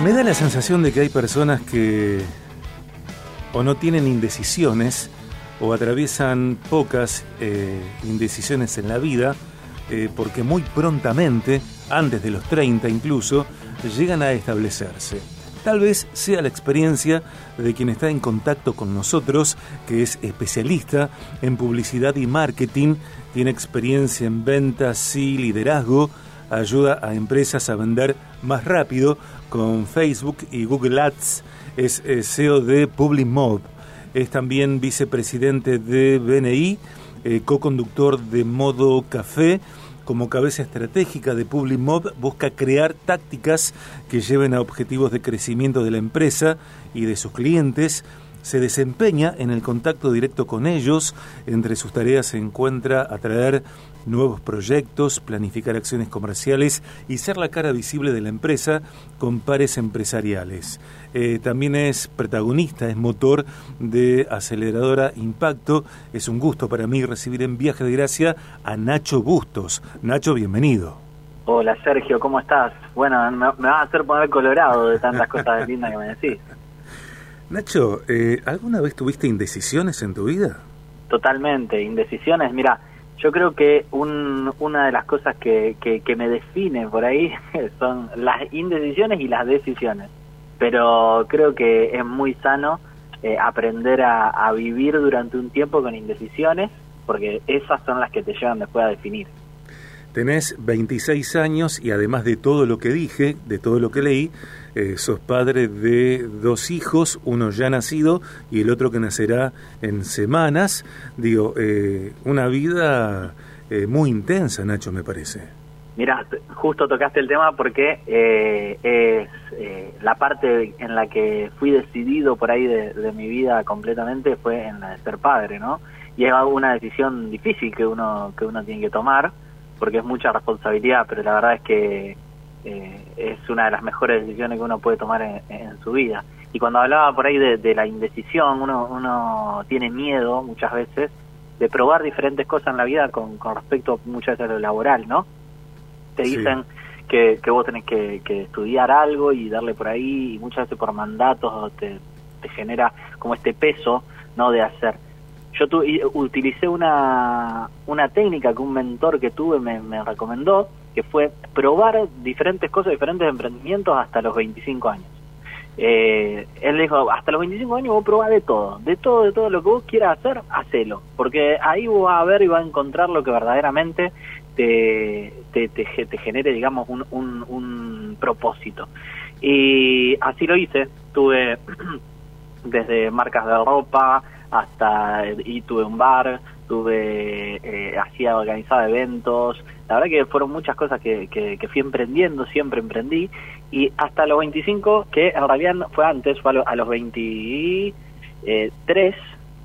Me da la sensación de que hay personas que o no tienen indecisiones o atraviesan pocas eh, indecisiones en la vida eh, porque muy prontamente, antes de los 30 incluso, llegan a establecerse. Tal vez sea la experiencia de quien está en contacto con nosotros, que es especialista en publicidad y marketing, tiene experiencia en ventas y liderazgo, ayuda a empresas a vender más rápido con Facebook y Google Ads, es eh, CEO de PubliMob, es también vicepresidente de BNI, eh, co-conductor de Modo Café, como cabeza estratégica de PubliMob busca crear tácticas que lleven a objetivos de crecimiento de la empresa y de sus clientes, se desempeña en el contacto directo con ellos. Entre sus tareas se encuentra atraer nuevos proyectos, planificar acciones comerciales y ser la cara visible de la empresa con pares empresariales. Eh, también es protagonista, es motor de aceleradora Impacto. Es un gusto para mí recibir en Viaje de Gracia a Nacho Bustos. Nacho, bienvenido. Hola Sergio, ¿cómo estás? Bueno, me, vas a hacer poner colorado de tantas cosas lindas que me decís. Nacho, eh, ¿alguna vez tuviste indecisiones en tu vida? Totalmente, indecisiones. Mira, yo creo que una de las cosas que, que, me define por ahí son las indecisiones y las decisiones. Pero creo que es muy sano eh, aprender a, a vivir durante un tiempo con indecisiones, porque esas son las que te llevan después a definir. Tenés 26 años y además de todo lo que dije, de todo lo que leí, eh, sos padre de dos hijos, uno ya nacido y el otro que nacerá en semanas. Digo, eh, una vida eh, muy intensa, Nacho, me parece. Mira, justo tocaste el tema porque es la parte en la que fui decidido por ahí de, de mi vida completamente fue en la de ser padre, ¿no? Y es una decisión difícil que uno que uno tiene que tomar porque es mucha responsabilidad, pero la verdad es que eh, es una de las mejores decisiones que uno puede tomar en, su vida. Y cuando hablaba por ahí de, la indecisión, uno, uno tiene miedo muchas veces de probar diferentes cosas en la vida con, respecto muchas veces a lo laboral, ¿no? Te dicen que, que vos tenés que, estudiar algo y darle por ahí, y muchas veces por mandatos te, te genera como este peso, ¿no? De hacer yo tu, utilicé una, una técnica que un mentor que tuve me, recomendó, que fue probar diferentes cosas, diferentes emprendimientos hasta los 25 años. Eh, él dijo, hasta los 25 años vos probás de todo, de todo, de todo lo que vos quieras hacer, hacelo, porque ahí vos vas a ver y vas a encontrar lo que verdaderamente te, te, te, genere, digamos, un, un, un propósito. Y así lo hice, tuve desde marcas de ropa, hasta y tuve un bar, tuve eh, hacía organizaba eventos, la verdad que fueron muchas cosas que, que, fui emprendiendo, siempre emprendí y hasta los 25, que en realidad fue antes, fue a, los 23,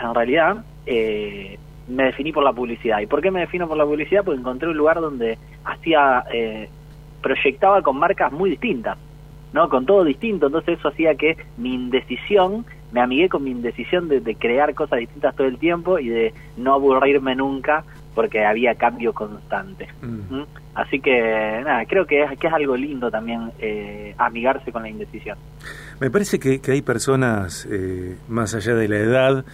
en realidad eh, me definí por la publicidad. ¿Y por qué me defino por la publicidad? Porque encontré un lugar donde hacía, eh, proyectaba con marcas muy distintas, ¿no? Con todo distinto, entonces eso hacía que mi indecisión me amigué con mi indecisión de, crear cosas distintas todo el tiempo y de no aburrirme nunca porque había cambio constante. Mm. ¿Mm? Así que nada, creo que es, que es algo lindo también eh, amigarse con la indecisión. Me parece que, hay personas, eh, más allá de la edad,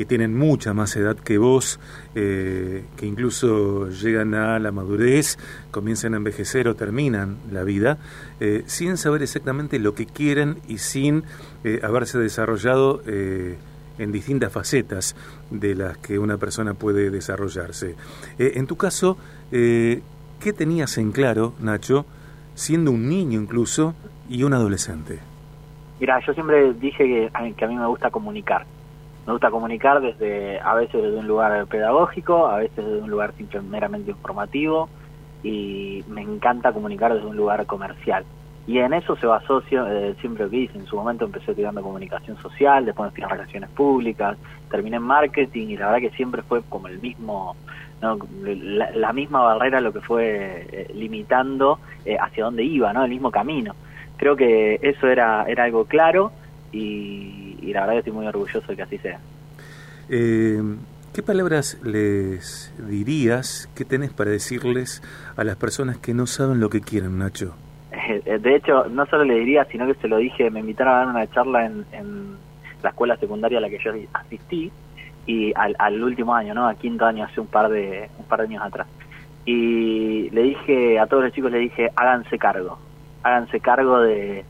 que tienen mucha más edad que vos, eh, que incluso llegan a la madurez, comienzan a envejecer o terminan la vida, eh, sin saber exactamente lo que quieren y sin eh, haberse desarrollado en distintas facetas de las que una persona puede desarrollarse. en tu caso, ¿qué tenías en claro, Nacho, siendo un niño incluso y un adolescente? Mira, yo siempre dije que, que a mí me gusta comunicar me gusta comunicar desde a veces desde un lugar pedagógico, a veces desde un lugar meramente informativo y me encanta comunicar desde un lugar comercial. Y en eso se basó eh, siempre lo que hice. En su momento empecé estudiando comunicación social, después estudié relaciones públicas, terminé en marketing y la verdad que siempre fue como el mismo, la, misma barrera lo que fue eh, limitando eh, hacia dónde iba, ¿no? el mismo camino. Creo que eso era, era algo claro y, la verdad que estoy muy orgulloso de que así sea. Eh, ¿Qué palabras les dirías, qué tenés para decirles a las personas que no saben lo que quieren, Nacho? Eh, de hecho, no solo le diría, sino que se lo dije, me invitaron a dar una charla en, en la escuela secundaria a la que yo asistí, y al, al último año, ¿no? Al quinto año, hace un par de, un par de años atrás. Y le dije, a todos los chicos le dije, háganse cargo, háganse cargo de,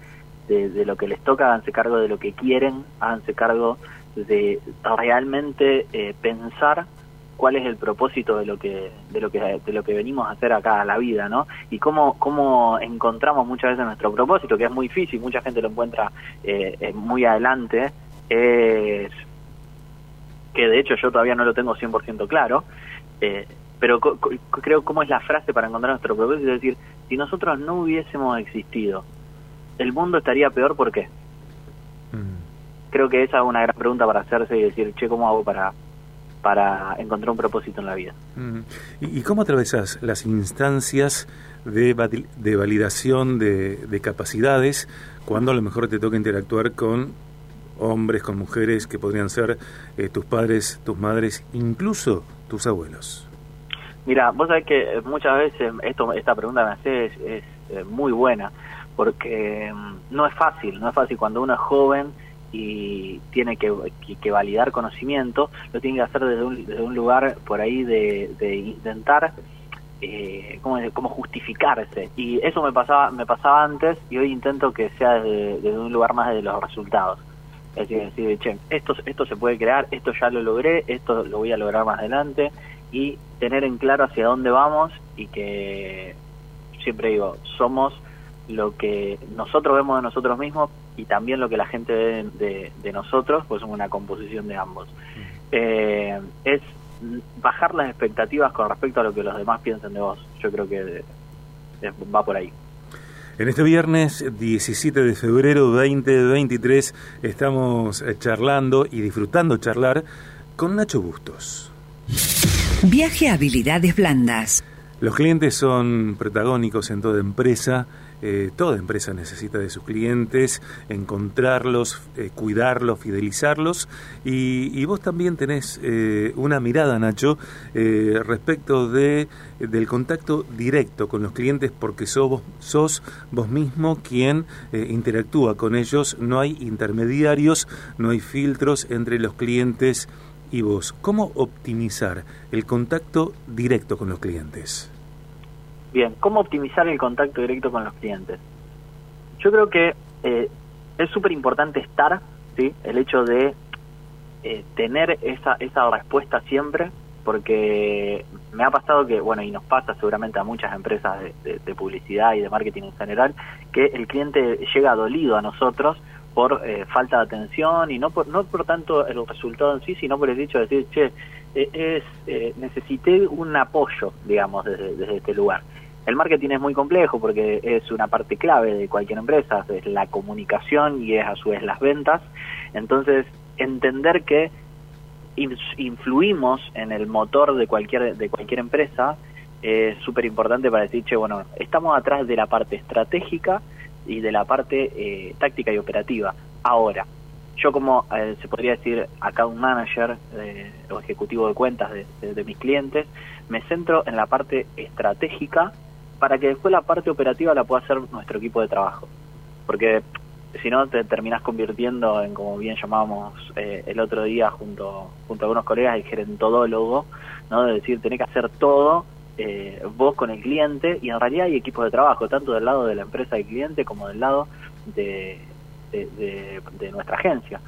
de, lo que les toca, háganse cargo de lo que quieren, háganse cargo de realmente eh, pensar cuál es el propósito de lo que de lo que de lo que venimos a hacer acá a la vida no y cómo cómo encontramos muchas veces nuestro propósito que es muy difícil mucha gente lo encuentra eh, muy adelante es que de hecho yo todavía no lo tengo 100% claro eh, pero creo cómo es la frase para encontrar nuestro propósito es decir si nosotros no hubiésemos existido el mundo estaría peor ¿por qué? Mm. creo que esa es una gran pregunta para hacerse y decir che cómo hago para para encontrar un propósito en la vida. ¿Y, cómo atravesas las instancias de, de validación de, capacidades cuando a lo mejor te toca interactuar con hombres, con mujeres que podrían ser eh, tus padres, tus madres, incluso tus abuelos? Mira, vos sabés que muchas veces esto, esta pregunta me hace es, es eh, muy buena, porque mm, no es fácil, no es fácil cuando uno es joven y tiene que, validar conocimiento, lo tiene que hacer desde un, desde un lugar por ahí de, intentar eh, como, justificarse. Y eso me pasaba, me pasaba antes y hoy intento que sea desde, un lugar más de los resultados. Es decir, decir, che, esto, esto se puede crear, esto ya lo logré, esto lo voy a lograr más adelante y tener en claro hacia dónde vamos y que siempre digo, somos lo que nosotros vemos de nosotros mismos y también lo que la gente ve de, nosotros, pues es una composición de ambos. Eh, es bajar las expectativas con respecto a lo que los demás piensen de vos. Yo creo que va por ahí. En este viernes 17 de febrero 2023 estamos eh, charlando y disfrutando charlar con Nacho Bustos. Viaje a habilidades blandas. Los clientes son protagónicos en toda empresa eh, toda empresa necesita de sus clientes, encontrarlos, eh, cuidarlos, fidelizarlos. Y, vos también tenés eh, una mirada, Nacho, respecto de, del contacto directo con los clientes porque sos, sos vos mismo quien interactúa con ellos. No hay intermediarios, no hay filtros entre los clientes y vos. ¿Cómo optimizar el contacto directo con los clientes? Bien, ¿cómo optimizar el contacto directo con los clientes? Yo creo que eh, es súper importante estar, ¿sí? El hecho de eh, tener esa, esa respuesta siempre, porque me ha pasado que, bueno, y nos pasa seguramente a muchas empresas de, publicidad y de marketing en general, que el cliente llega dolido a nosotros por eh, falta de atención y no por, no por tanto el resultado en sí, sino por el hecho de decir, che, es, necesité un apoyo, digamos, desde, desde este lugar. El marketing es muy complejo porque es una parte clave de cualquier empresa, es la comunicación y es a su vez las ventas. Entonces, entender que influimos en el motor de cualquier, de cualquier empresa es súper importante para decir, che, bueno, estamos atrás de la parte estratégica y de la parte eh, táctica y operativa. Ahora, yo como eh, se podría decir account manager eh, o ejecutivo de cuentas de mis clientes, me centro en la parte estratégica para que después la parte operativa la pueda hacer nuestro equipo de trabajo. Porque si no te terminás convirtiendo en, como bien llamábamos eh, el otro día junto, junto a algunos colegas, el gerentodólogo, ¿no? de decir, tenés que hacer todo eh, vos con el cliente y en realidad hay equipos de trabajo, tanto del lado de la empresa del cliente como del lado de, de nuestra agencia.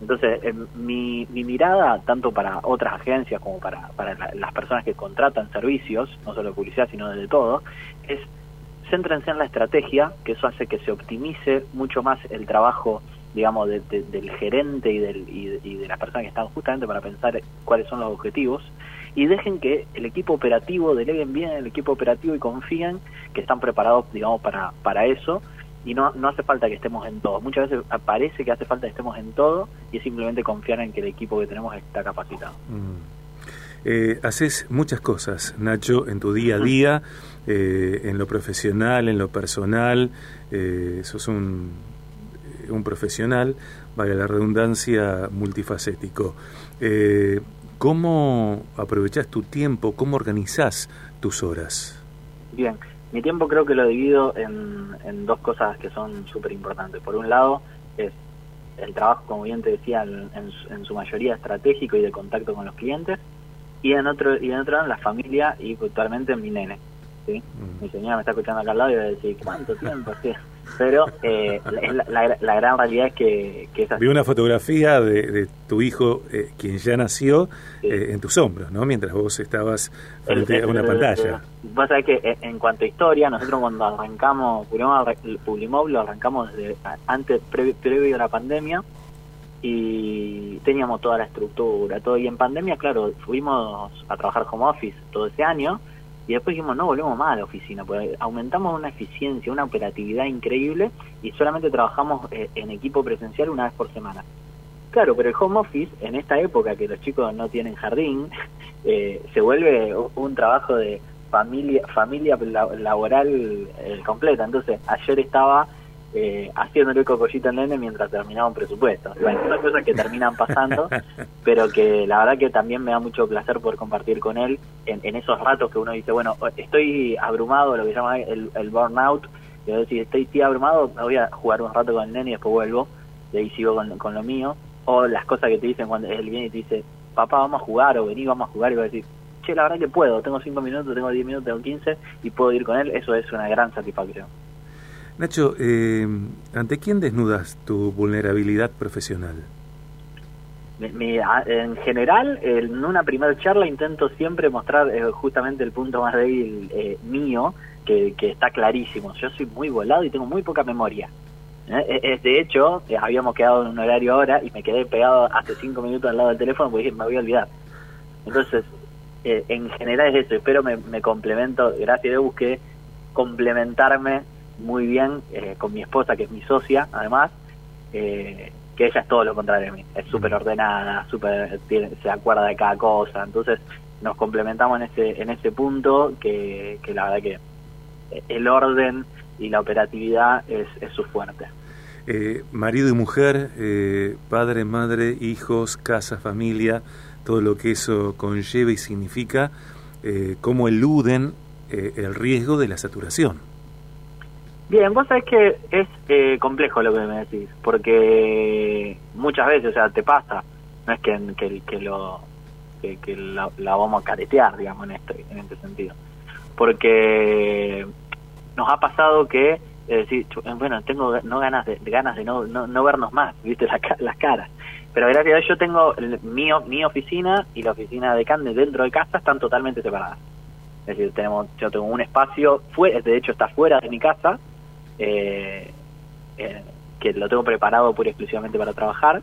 Entonces, mi, mi, mirada, tanto para otras agencias como para, para las personas que contratan servicios, no solo publicidad, sino de todo, es céntrense en la estrategia, que eso hace que se optimice mucho más el trabajo, digamos, del gerente y, del, y, de las personas que están justamente para pensar cuáles son los objetivos, y dejen que el equipo operativo, deleguen bien el equipo operativo y confíen que están preparados, digamos, para, para eso, y no, no hace falta que estemos en todo. Muchas veces parece que hace falta que estemos en todo y es simplemente confiar en que el equipo que tenemos está capacitado. Mm. Eh, haces muchas cosas, Nacho, en tu día a día, eh, en lo profesional, en lo personal. Eh, sos un, un profesional, vale la redundancia, multifacético. Eh, ¿Cómo aprovechás tu tiempo? ¿Cómo organizás tus horas? Bien, Mi tiempo creo que lo divido en, en dos cosas que son súper importantes. Por un lado, es el trabajo, como bien te decía, en, en, su mayoría estratégico y de contacto con los clientes, y en otro y en otro la familia y puntualmente mi nene. ¿Sí? Mm. Mi señora me está escuchando acá al lado y va a decir, ¿cuánto tiempo? ¿Sí? pero eh, la, la, gran realidad es que, que Vi una fotografía de, tu hijo, eh, quien ya nació, eh, en tus hombros, ¿no? Mientras vos estabas frente a una pantalla. Vos sabés que en cuanto a historia, nosotros cuando arrancamos, Publimov lo arrancamos desde antes, previo, a la pandemia, y teníamos toda la estructura, todo. Y en pandemia, claro, fuimos a trabajar home office todo ese año, y después dijimos, no volvemos más a la oficina, porque aumentamos una eficiencia, una operatividad increíble y solamente trabajamos eh, en equipo presencial una vez por semana. Claro, pero el home office, en esta época que los chicos no tienen jardín, eh, se vuelve un trabajo de familia familia laboral eh, completa. Entonces, ayer estaba eh, haciéndole cocollito al nene mientras terminaba un presupuesto. Bueno, son cosas que terminan pasando, pero que la verdad que también me da mucho placer poder compartir con él en, esos ratos que uno dice, bueno, estoy abrumado, lo que llama el, el burnout, y decir, estoy, estoy abrumado, voy a jugar un rato con el nene y después vuelvo, y ahí sigo con, lo mío, o las cosas que te dicen cuando él viene y te dice, papá, vamos a jugar, o vení, vamos a jugar, y va a decir, che, la verdad que puedo, tengo 5 minutos, tengo 10 minutos, tengo 15, y puedo ir con él, eso es una gran satisfacción. Nacho, eh, ¿ante quién desnudas tu vulnerabilidad profesional? en general, en una primera charla intento siempre mostrar eh, justamente el punto más débil eh, mío, que, está clarísimo. Yo soy muy volado y tengo muy poca memoria. ¿eh? de hecho, habíamos quedado en un horario ahora y me quedé pegado hace cinco minutos al lado del teléfono porque me voy a olvidar. Entonces, en general es eso. Espero me, me complemento, gracias a Dios busqué complementarme muy bien eh, con mi esposa, que es mi socia, además, eh, que ella es todo lo contrario de mí. Es súper ordenada, super, se acuerda de cada cosa. Entonces nos complementamos en ese, en ese punto que, que la verdad que el orden y la operatividad es, es su fuerte. Eh, marido y mujer, padre, madre, hijos, casa, familia, todo lo que eso conlleva y significa, cómo eluden el riesgo de la saturación. Bien, vos sabés que es eh, complejo lo que me decís, porque muchas veces, o sea, te pasa, no es que, que, que lo que, la, vamos a caretear, digamos, en este, en este sentido. Porque nos ha pasado que, decir, bueno, tengo no ganas de, ganas de no, no, vernos más, viste, las caras. Pero gracias a Dios yo tengo mi, mi oficina y la oficina de Cande dentro de casa están totalmente separadas. Es decir, tenemos, yo tengo un espacio, fue, de hecho está fuera de mi casa, eh, eh, que lo tengo preparado pura exclusivamente para trabajar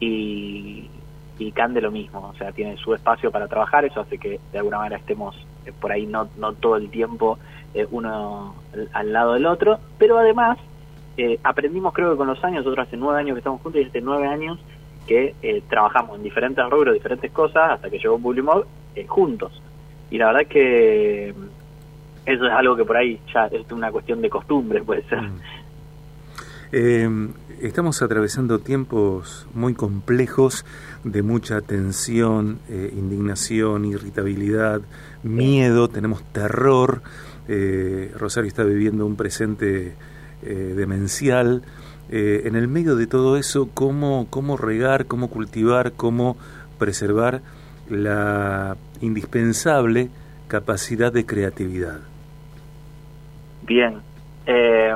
y, y Cande lo mismo, o sea, tiene su espacio para trabajar, eso hace que de alguna manera estemos eh, por ahí no, no todo el tiempo eh, uno al lado del otro, pero además aprendimos creo que con los años, nosotros hace nueve años que estamos juntos y hace nueve años que trabajamos en diferentes rubros, diferentes cosas, hasta que llegó Bullymob juntos. Y la verdad que eso es algo que por ahí ya es una cuestión de costumbre, puede ser. Mm. Eh, estamos atravesando tiempos muy complejos de mucha tensión, eh, indignación, irritabilidad, miedo, tenemos terror. Eh, Rosario está viviendo un presente demencial. en el medio de todo eso, ¿cómo, ¿cómo regar, cómo cultivar, cómo preservar la indispensable capacidad de creatividad? Bien. Eh,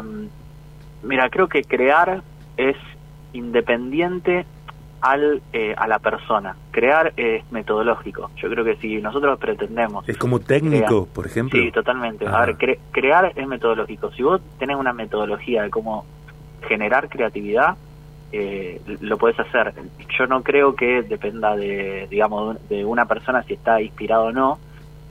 mira, creo que crear es independiente al, eh, a la persona. Crear es metodológico. Yo creo que si nosotros pretendemos... Es como técnico, por ejemplo. Sí, totalmente. A ver, crear es metodológico. Si vos tenés una metodología de cómo generar creatividad, eh, lo podés hacer. Yo no creo que dependa de, digamos, de una persona si está inspirado o no,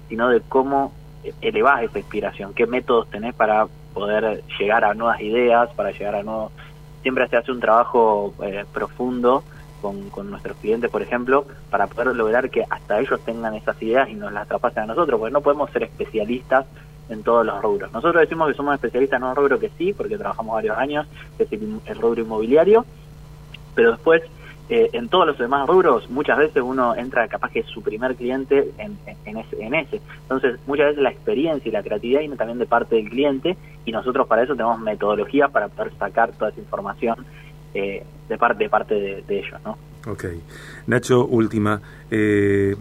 sino de cómo elevás esa inspiración? ¿Qué métodos tenés para poder llegar a nuevas ideas, para llegar a nuevos... Siempre se hace un trabajo eh, profundo con, nuestros clientes, por ejemplo, para poder lograr que hasta ellos tengan esas ideas y nos las traspasen a nosotros, porque no podemos ser especialistas en todos los rubros. Nosotros decimos que somos especialistas en un rubro que sí, porque trabajamos varios años, que es el, rubro inmobiliario, pero después eh, en todos los demás rubros, muchas veces uno entra capaz que es su primer cliente en, en, ese, en ese. Entonces, muchas veces la experiencia y la creatividad viene también de parte del cliente y nosotros para eso tenemos metodologías para poder sacar toda esa información eh, de parte de parte de, ellos, ¿no? Ok. Nacho, última. Eh,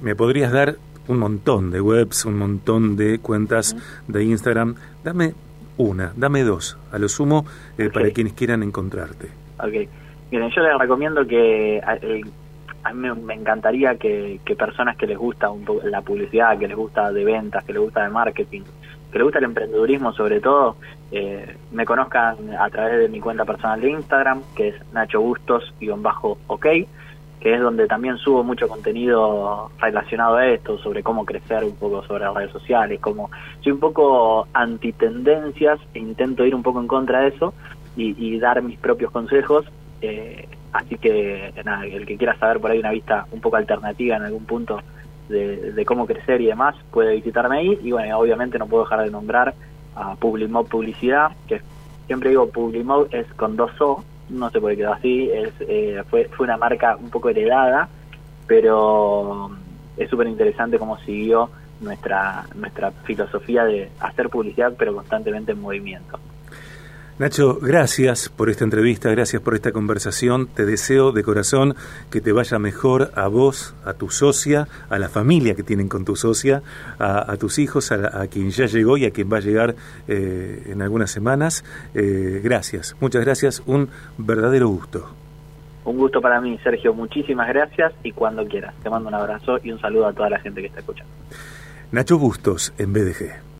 ¿Me podrías dar un montón de webs, un montón de cuentas de Instagram? Dame una, dame dos, a lo sumo, eh, para quienes quieran encontrarte. Ok. Miren, yo les recomiendo que a mí me encantaría que, personas que les gusta un poco la publicidad, que les gusta de ventas, que les gusta de marketing, que les gusta el emprendedurismo sobre todo, eh, me conozcan a través de mi cuenta personal de Instagram, que es Nacho Bustos-OK, que es donde también subo mucho contenido relacionado a esto, sobre cómo crecer un poco sobre las redes sociales, como soy un poco antitendencias e intento ir un poco en contra de eso y dar mis propios consejos eh, así que nada, el que quiera saber por ahí una vista un poco alternativa en algún punto de, cómo crecer y demás, puede visitarme ahí. Y bueno, obviamente no puedo dejar de nombrar a Publimode Publicidad, que siempre digo Publimode es con dos O, no sé por qué quedó así, es, eh, fue, fue una marca un poco heredada, pero es súper interesante cómo siguió nuestra, nuestra filosofía de hacer publicidad, pero constantemente en movimiento. Nacho, gracias por esta entrevista, gracias por esta conversación. Te deseo de corazón que te vaya mejor a vos, a tu socia, a la familia que tienen con tu socia, a, tus hijos, a, quien ya llegó y a quien va a llegar eh, en algunas semanas. Eh, gracias, muchas gracias, un verdadero gusto. Un gusto para mí, Sergio. Muchísimas gracias y cuando quieras. Te mando un abrazo y un saludo a toda la gente que está escuchando. Nacho Bustos, en BDG.